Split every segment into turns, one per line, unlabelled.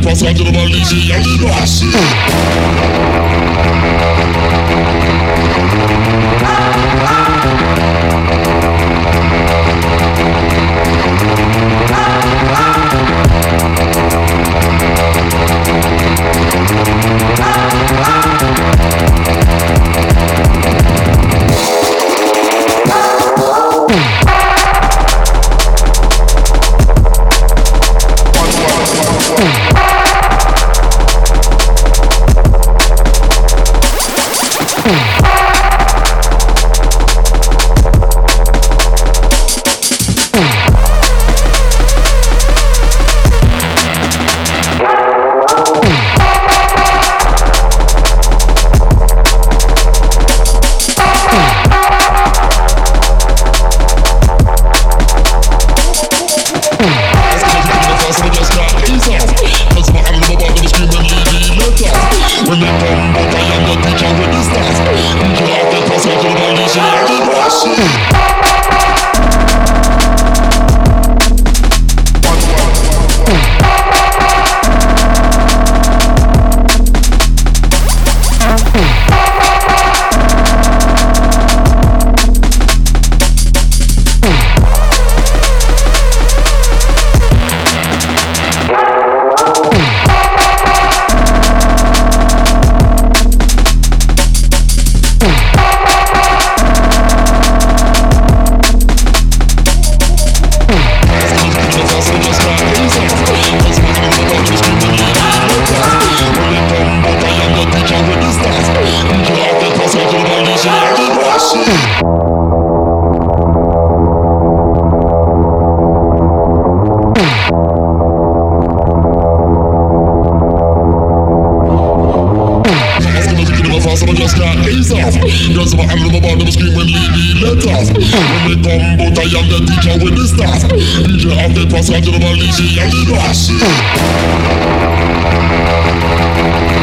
DJ have the passage of the Malaysia and the dash
tick, tick.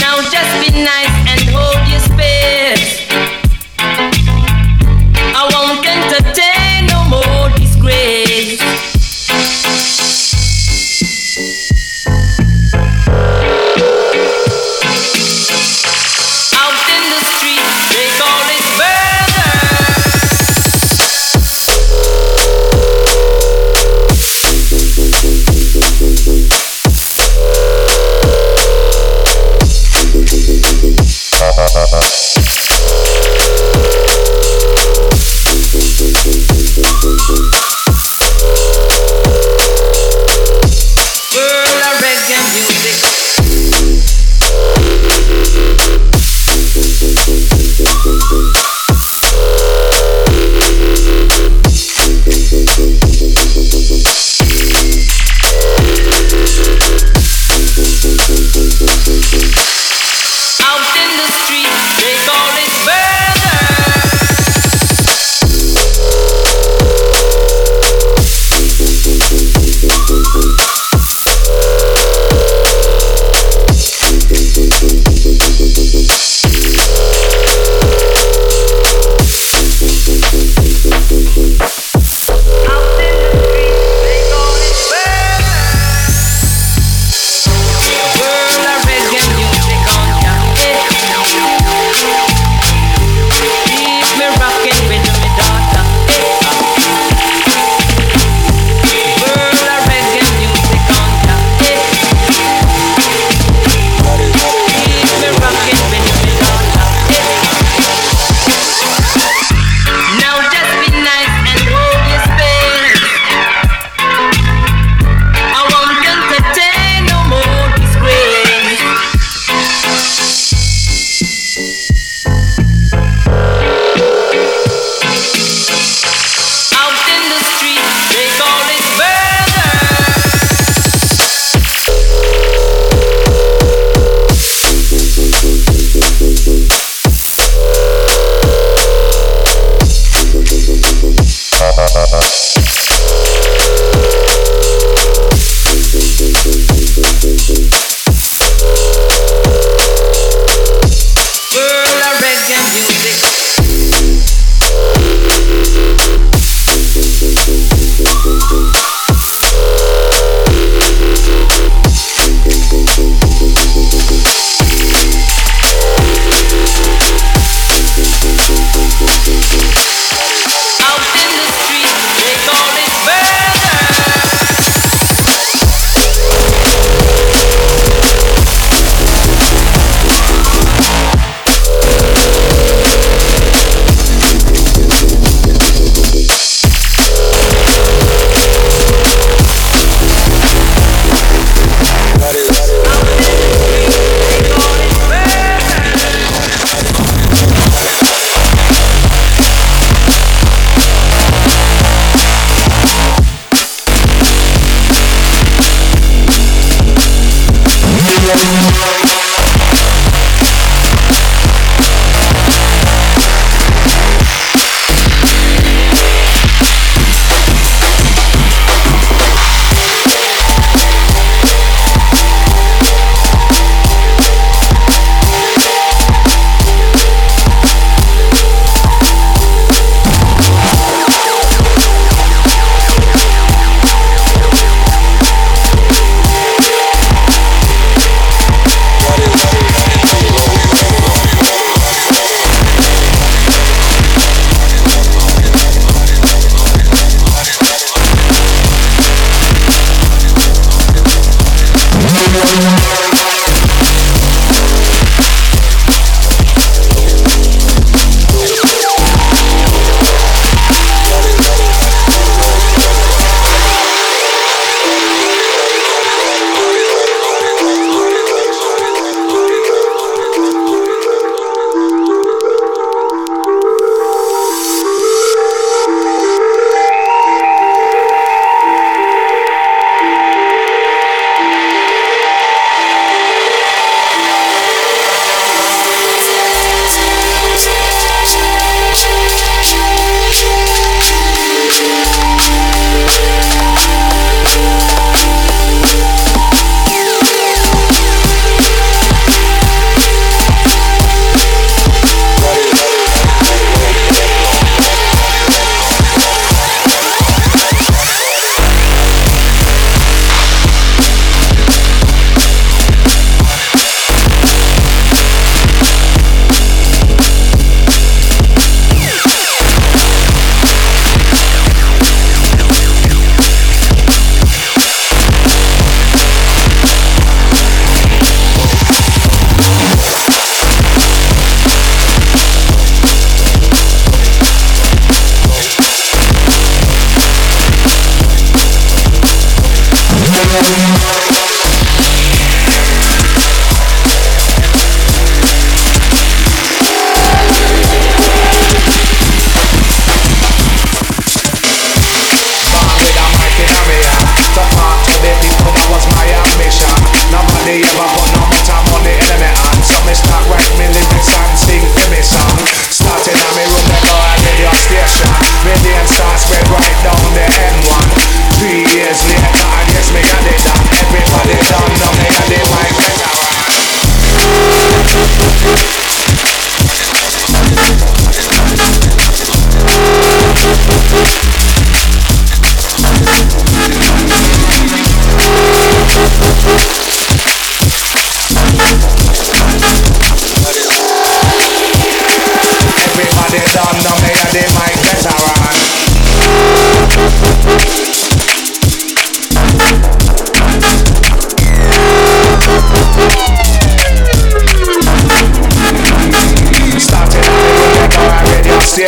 Now just be nice.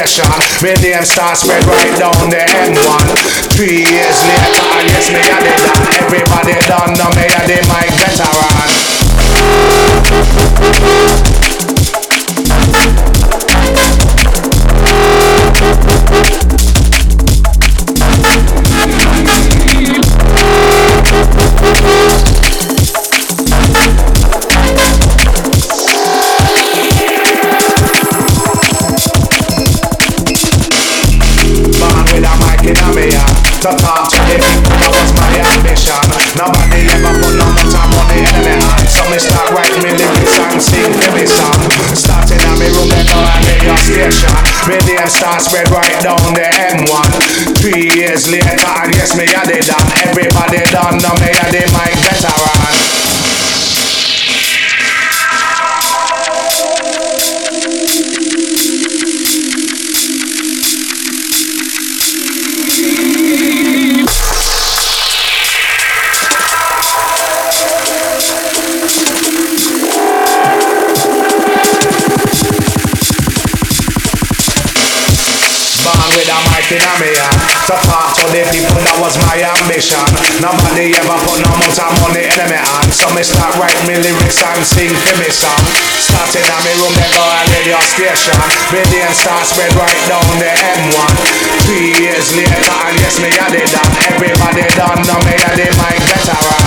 Station, me name start spread right down the M1. Three years later, yes me a the done. Everybody done, now me a the mic veteran. Name start spread right down the M1. Three years later, and yes, me had it done. Everybody done, now me had the mic veteran. Was my ambition. Nobody ever put no amount of money in me hand. So me start write me lyrics and sing for me song. Starting at me room, they go a radio station. Radio start spread right down the M1 Three years later, and yes, me had it done. Everybody done, now me had the mic veteran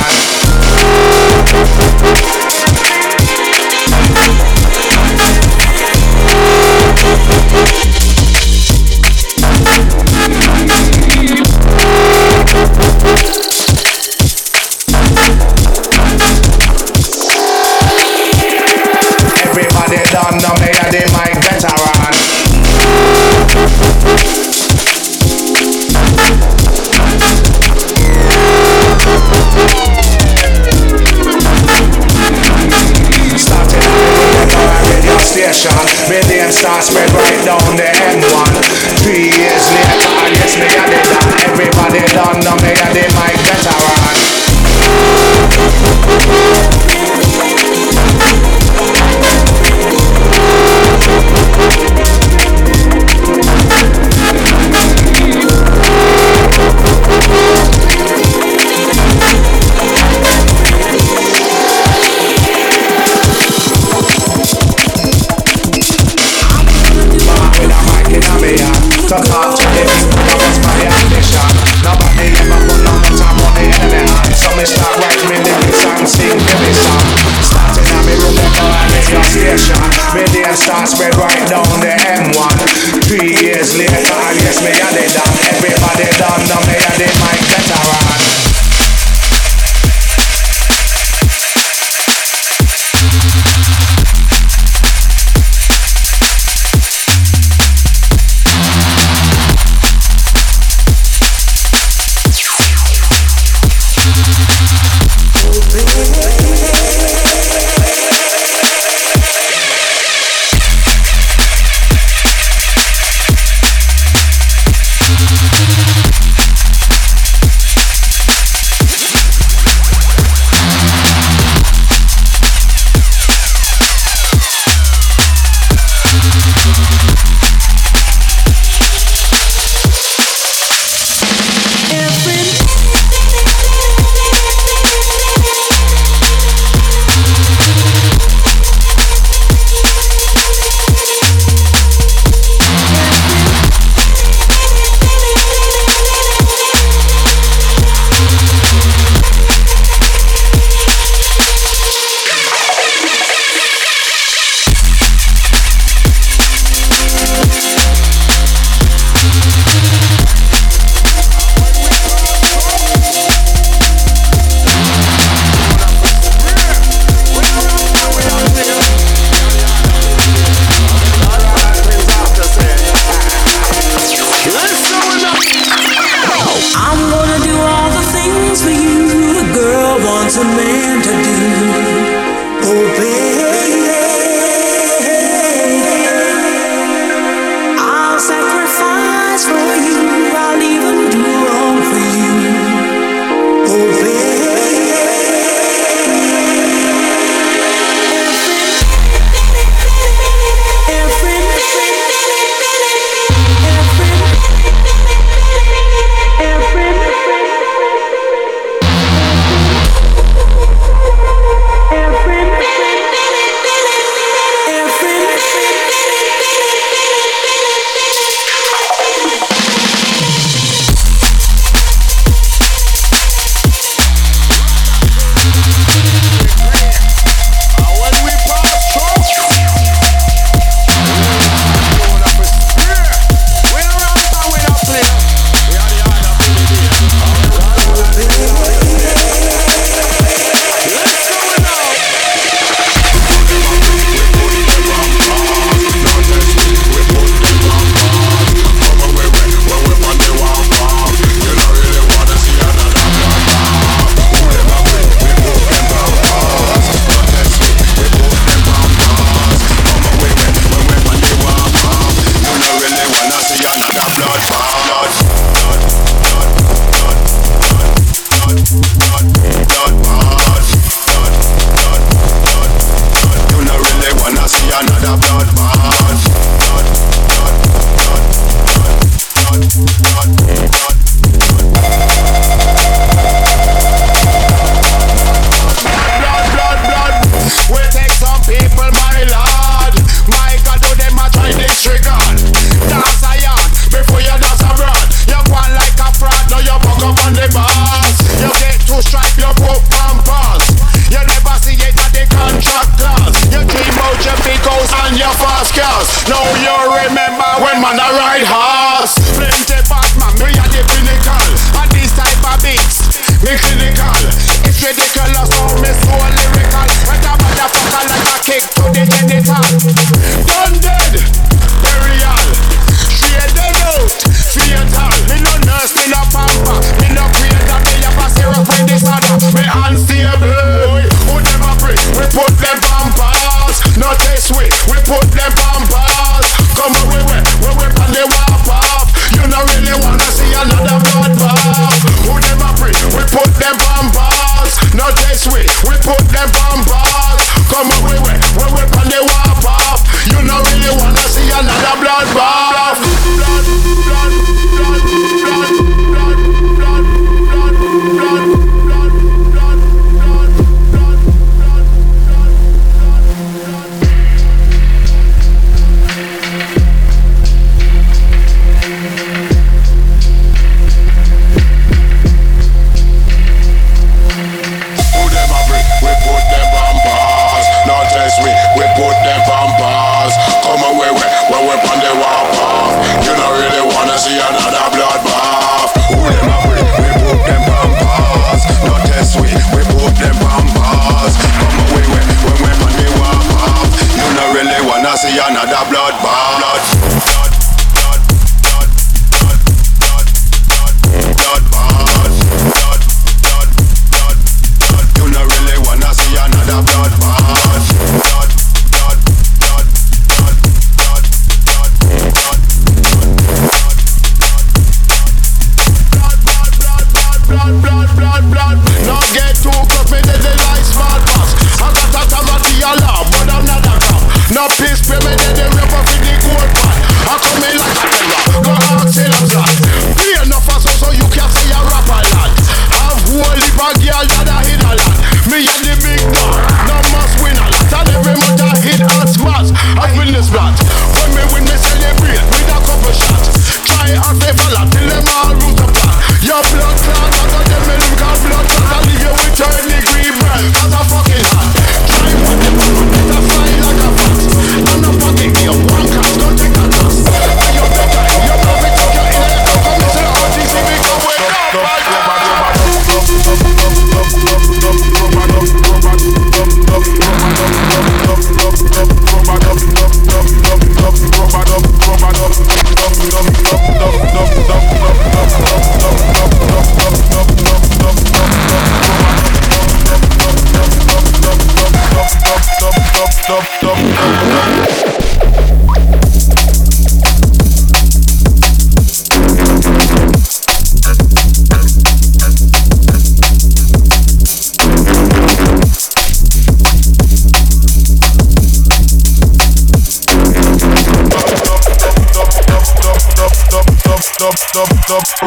Everybody done, now me a the mic veteran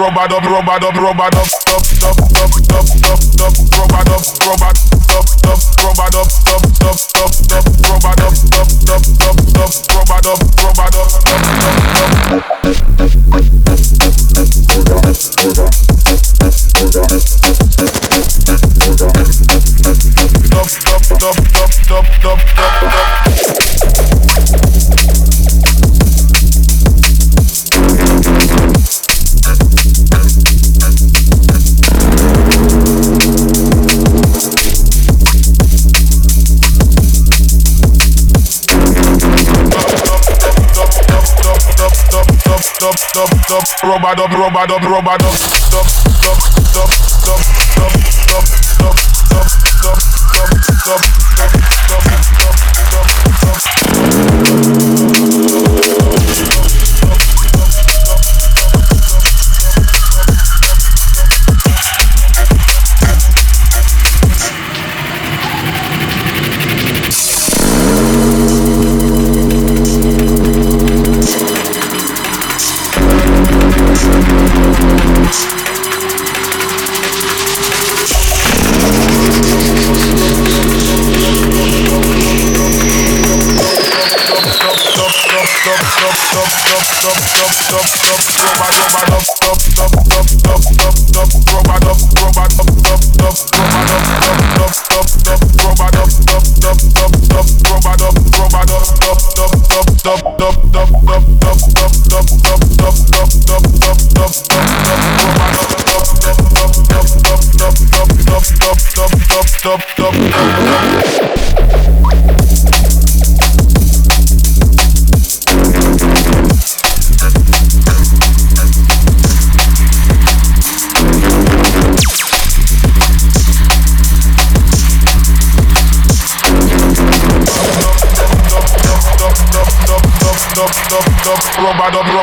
rubber
dub, rubber dub, rubber dub. dub, rubber dub, rubber dub, dub, dub, dub, dub, dub, dub, dub, dub, dub, dub, dub, dub, dub, dub, dub, dub.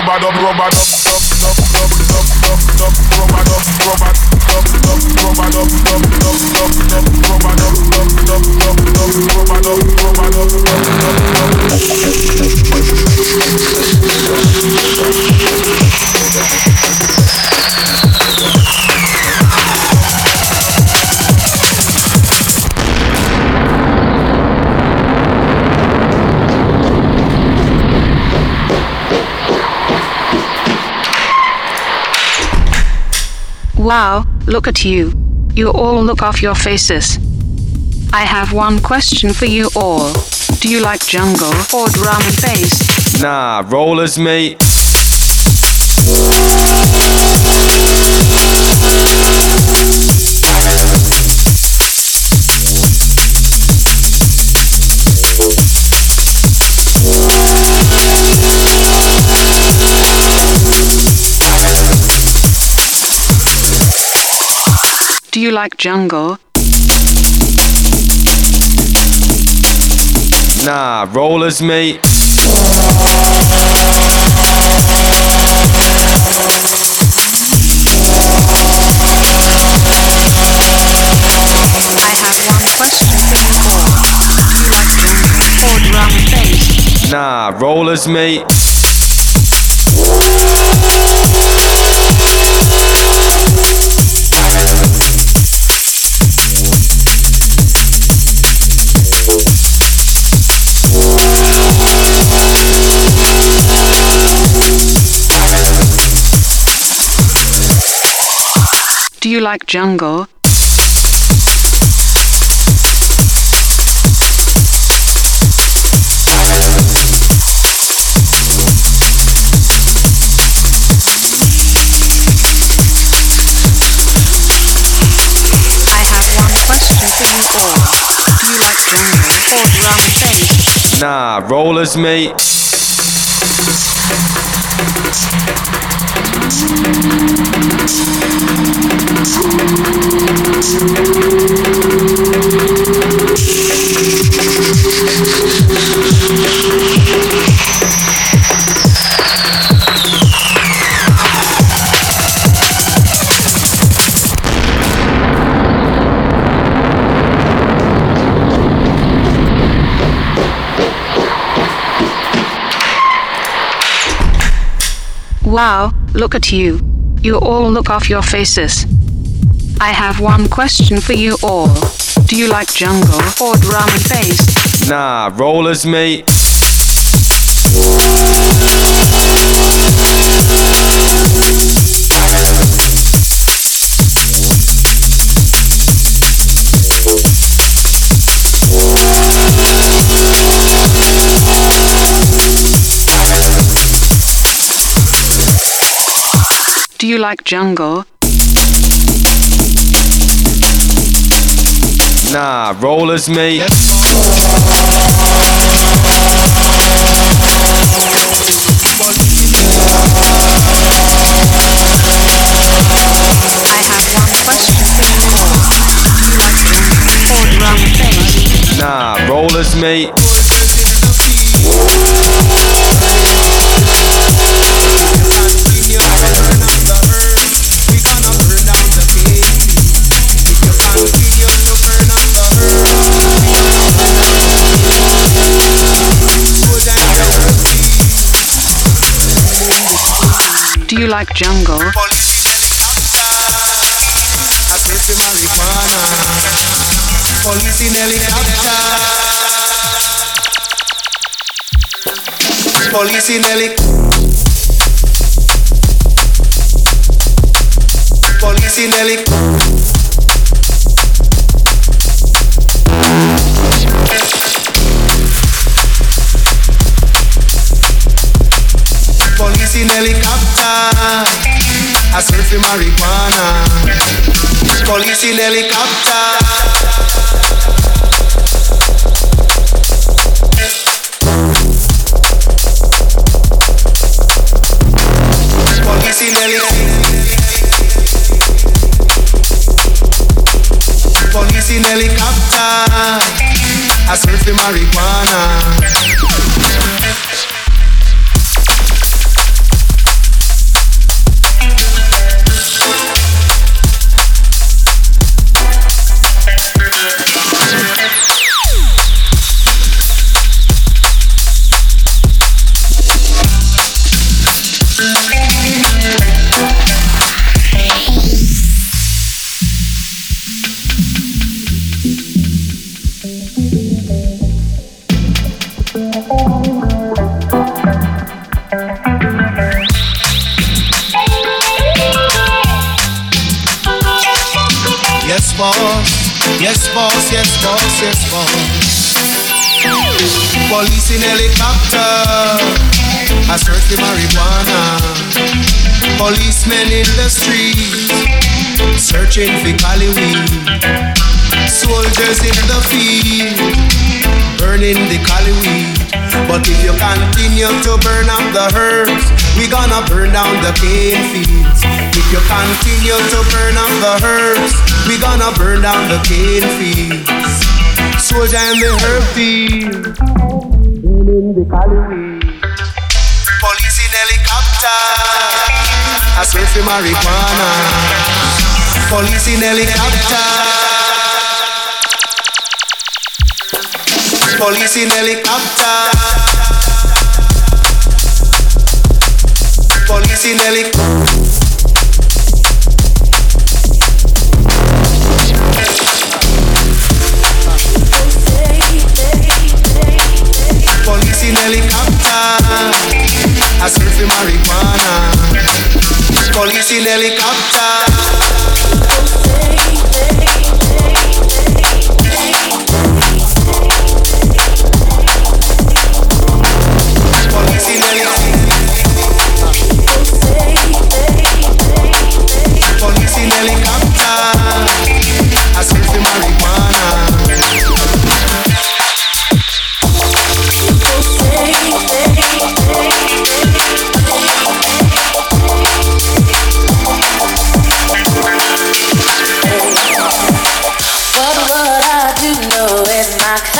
rubber dub, rubber
Wow, look at you. You all look off your faces. I have one question for you all. Do you like jungle or drum and bass?
Nah, rollers, mate.
Do you like jungle?
Nah, rollers, mate.
I have one drum and bass?
Nah, rollers, mate.
Wow, look at you. You all look off your faces. I have one question for you all. Do you like jungle or drum and bass?
Nah, rollers, mate.
Do you like jungle? Drum and bass?
Nah, rollers, mate.
Like jungle?
Police in helicopter. Police in helicopter. Police in helicopter. Police in helicopter. I surf in marijuana. Police in helicopter. Police in helicopter. I surf in marijuana. Yes, boss, yes, boss. Police in helicopter, I search for marijuana. Policemen in the streets, searching for Cali weed. Soldiers in the field, burning the Cali weed. But if you continue to burn up the herbs, we gonna burn down the cane fields. If you continue to burn up the herbs, gonna burn down the cane fields. Soldier in the herb field, burning the Cali Police in helicopter, I search for marijuana. Police in helicopter. Police in helicopter. Police in helicopter. I search for marijuana. Police in helicopter.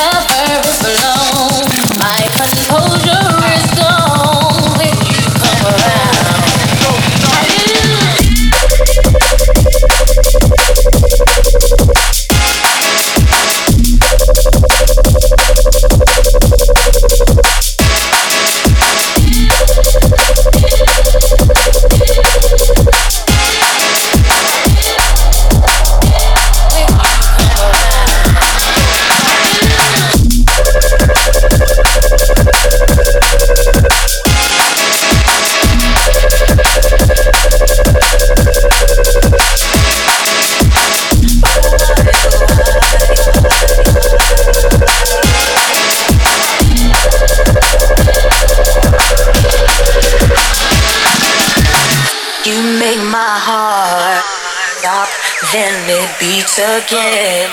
If once again.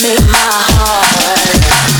Make my heart